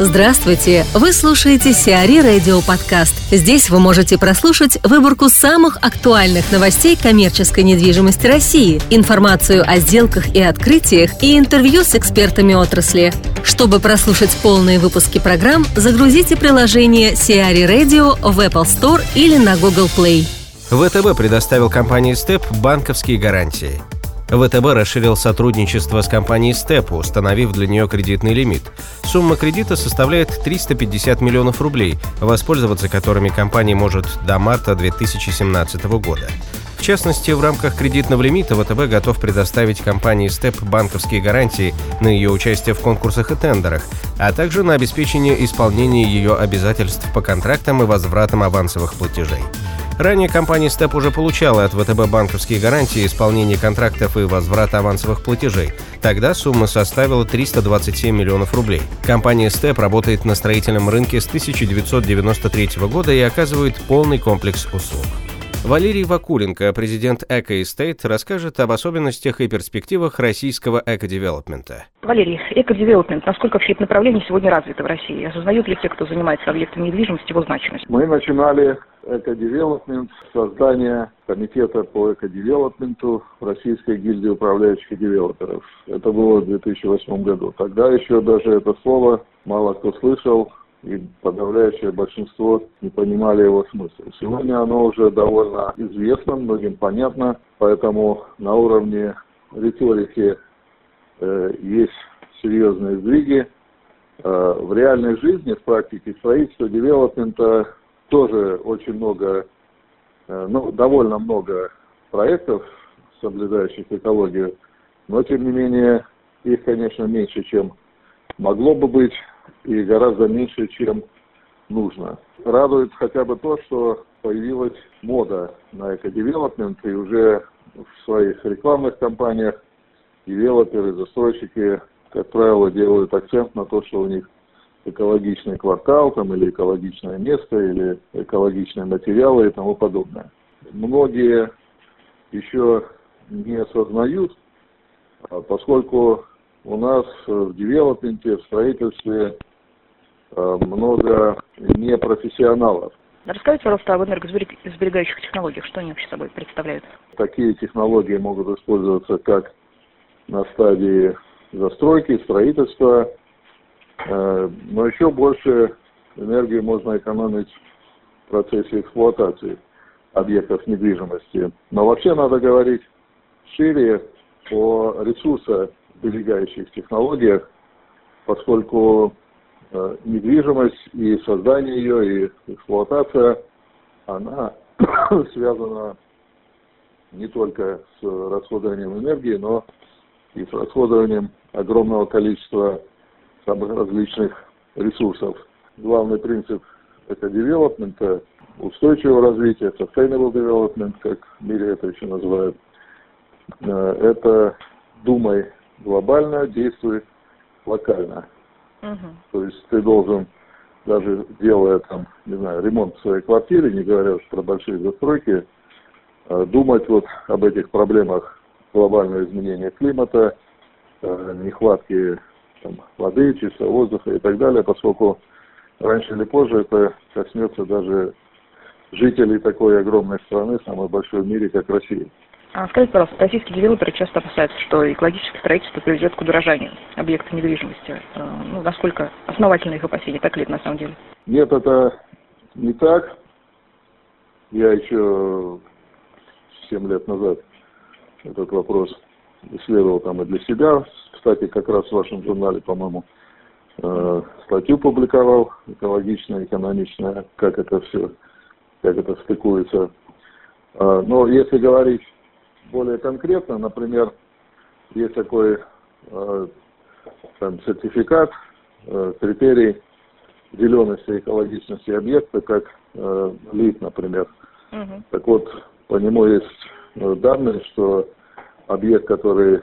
Здравствуйте! Вы слушаете Сиари Радио Подкаст. Здесь вы можете прослушать выборку самых актуальных новостей коммерческой недвижимости России, информацию о сделках и открытиях и интервью с экспертами отрасли. Чтобы прослушать полные выпуски программ, загрузите приложение Сиари Radio в Apple Store или на Google Play. ВТБ предоставил компании Step банковские гарантии – ВТБ расширил сотрудничество с компанией Степ, установив для нее кредитный лимит. Сумма кредита составляет 350 миллионов рублей, воспользоваться которыми компания может до марта 2017 года. В частности, в рамках кредитного лимита ВТБ готов предоставить компании Степ банковские гарантии на ее участие в конкурсах и тендерах, а также на обеспечение исполнения ее обязательств по контрактам и возвратам авансовых платежей. Ранее компания Step уже получала от ВТБ банковские гарантии исполнения контрактов и возврата авансовых платежей. Тогда сумма составила 327 миллионов рублей. Компания Step работает на строительном рынке с 1993 года и оказывает полный комплекс услуг. Валерий Вакуленко, президент Эко Эстейт, расскажет об особенностях и перспективах российского эко-девелопмента. Валерий, эко-девелопмент, насколько вообще это направление сегодня развито в России? Осознают ли те, кто занимается объектами недвижимости, его значимость? Мы начинали эко-девелопмент, создание комитета по эко-девелопменту Российской гильдии управляющих девелоперов. Это было в 2008 году. Тогда еще даже это слово мало кто слышал, и подавляющее большинство не понимали его смысл. Сегодня оно уже довольно известно, многим понятно, поэтому на уровне риторики э, есть серьезные сдвиги. Э, в реальной жизни, в практике строительства, девелопмента тоже очень много, э, ну, довольно много проектов, соблюдающих экологию, но тем не менее их, конечно, меньше, чем могло бы быть и гораздо меньше, чем нужно. Радует хотя бы то, что появилась мода на экодевелопмент, и уже в своих рекламных кампаниях девелоперы, застройщики, как правило, делают акцент на то, что у них экологичный квартал там, или экологичное место, или экологичные материалы и тому подобное. Многие еще не осознают, а поскольку у нас в девелопменте, в строительстве Э, много непрофессионалов. Расскажите, пожалуйста, об энергосберегающих технологиях. Что они вообще собой представляют? Такие технологии могут использоваться как на стадии застройки, строительства, но еще больше энергии можно экономить в процессе эксплуатации объектов недвижимости. Но вообще надо говорить шире о ресурсосберегающих технологиях, поскольку Э, недвижимость и создание ее, и эксплуатация, она связана не только с расходованием энергии, но и с расходованием огромного количества самых различных ресурсов. Главный принцип эко-девелопмента, устойчивого развития, sustainable development, как в мире это еще называют, э, это думай глобально, действуй локально. Угу. То есть ты должен, даже делая там, не знаю, ремонт в своей квартире, не говоря уж про большие застройки, э, думать вот об этих проблемах глобального изменения климата, э, нехватки там, воды, чистого воздуха и так далее, поскольку раньше или позже это коснется даже жителей такой огромной страны, самой большой в мире, как Россия. А скажите, пожалуйста, российские девелоперы часто опасаются, что экологическое строительство приведет к удорожанию объекта недвижимости. Э, ну, насколько основательны их опасения, так ли это на самом деле? Нет, это не так. Я еще 7 лет назад этот вопрос исследовал там и для себя. Кстати, как раз в вашем журнале, по-моему, э, статью публиковал, экологичная, экономичная, как это все, как это стыкуется. Э, но если говорить более конкретно, например, есть такой э, там, сертификат, э, критерий зелености и экологичности объекта, как э, ЛИД, например. Угу. Так вот, по нему есть э, данные, что объект, который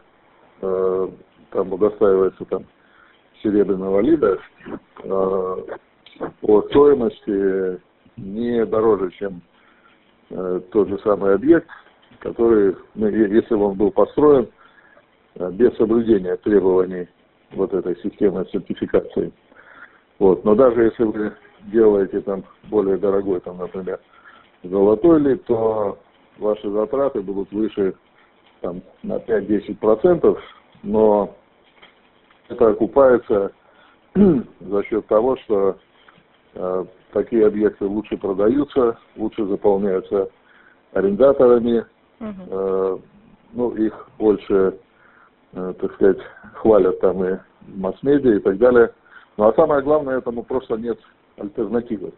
э, там удостаивается там серебряного лида, э, по стоимости не дороже, чем э, тот же самый объект, который, ну, если бы он был построен э, без соблюдения требований вот этой системы сертификации. Вот. Но даже если вы делаете там более дорогой, там, например, золотой лит, то ваши затраты будут выше там, на 5-10%, но это окупается за счет того, что э, такие объекты лучше продаются, лучше заполняются арендаторами, uh-huh. э, ну, их больше, э, так сказать, хвалят там и масс-медиа и так далее. Ну, а самое главное, этому просто нет альтернативы.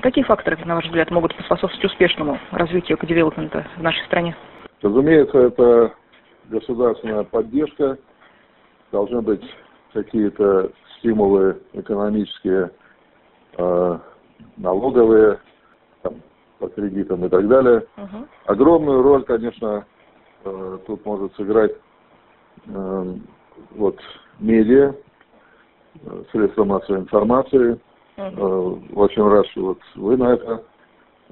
Какие факторы, на ваш взгляд, могут способствовать успешному развитию экодевелопмента в нашей стране? Разумеется, это государственная поддержка, должны быть какие-то стимулы экономические, э, налоговые, там, по кредитам и так далее. Uh-huh. Огромную роль, конечно, э, тут может сыграть э, вот медиа, средства массовой информации. Uh-huh. Э, очень рад, что вот вы на это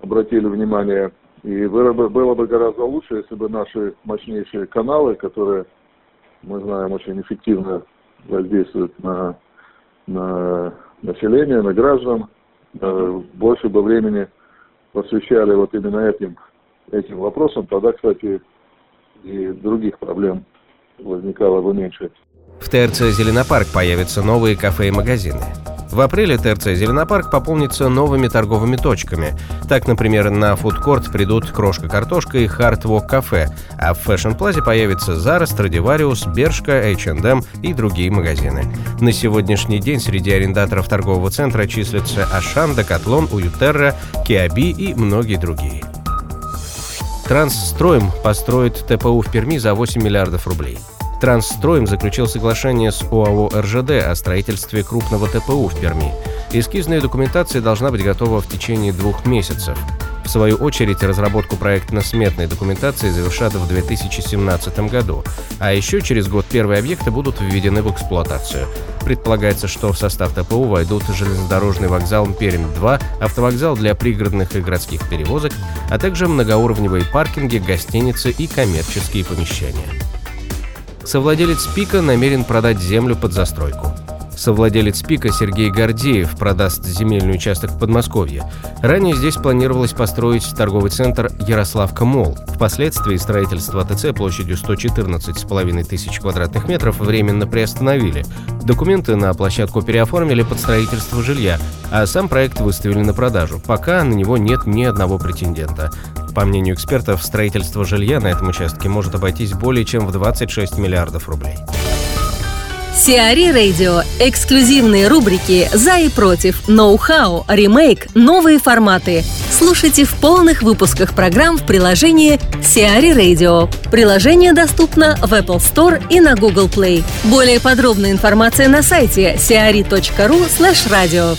обратили внимание. И было бы, было бы гораздо лучше, если бы наши мощнейшие каналы, которые, мы знаем, очень эффективно воздействуют на, на население, на граждан, э, больше бы времени посвящали вот именно этим, этим вопросам, тогда, кстати, и других проблем возникало бы меньше. В ТРЦ «Зеленопарк» появятся новые кафе и магазины. В апреле ТРЦ «Зеленопарк» пополнится новыми торговыми точками. Так, например, на фудкорт придут «Крошка-картошка» и «Hard Rock Cafe», а в Fashion Плазе появится «Zara», «Stradivarius», «Bershka», H&M и другие магазины. На сегодняшний день среди арендаторов торгового центра числятся «Ашан», «Декатлон», «Уютерра», «Киаби» и многие другие. Трансстройм построит ТПУ в Перми за 8 миллиардов рублей. Трансстройм заключил соглашение с ОАО «РЖД» о строительстве крупного ТПУ в Перми. Эскизная документация должна быть готова в течение двух месяцев. В свою очередь, разработку проектно-сметной документации завершат в 2017 году, а еще через год первые объекты будут введены в эксплуатацию. Предполагается, что в состав ТПУ войдут железнодорожный вокзал Пермь-2, автовокзал для пригородных и городских перевозок, а также многоуровневые паркинги, гостиницы и коммерческие помещения. Совладелец Пика намерен продать землю под застройку. Совладелец Пика Сергей Гордеев продаст земельный участок в Подмосковье. Ранее здесь планировалось построить торговый центр Ярославка Мол. Впоследствии строительство АТЦ площадью 114,5 тысяч квадратных метров временно приостановили. Документы на площадку переоформили под строительство жилья, а сам проект выставили на продажу. Пока на него нет ни одного претендента. По мнению экспертов, строительство жилья на этом участке может обойтись более чем в 26 миллиардов рублей. Сиари Радио. Эксклюзивные рубрики «За и против», «Ноу-хау», «Ремейк», «Новые форматы». Слушайте в полных выпусках программ в приложении Сиари Radio. Приложение доступно в Apple Store и на Google Play. Более подробная информация на сайте siari.ru slash radio.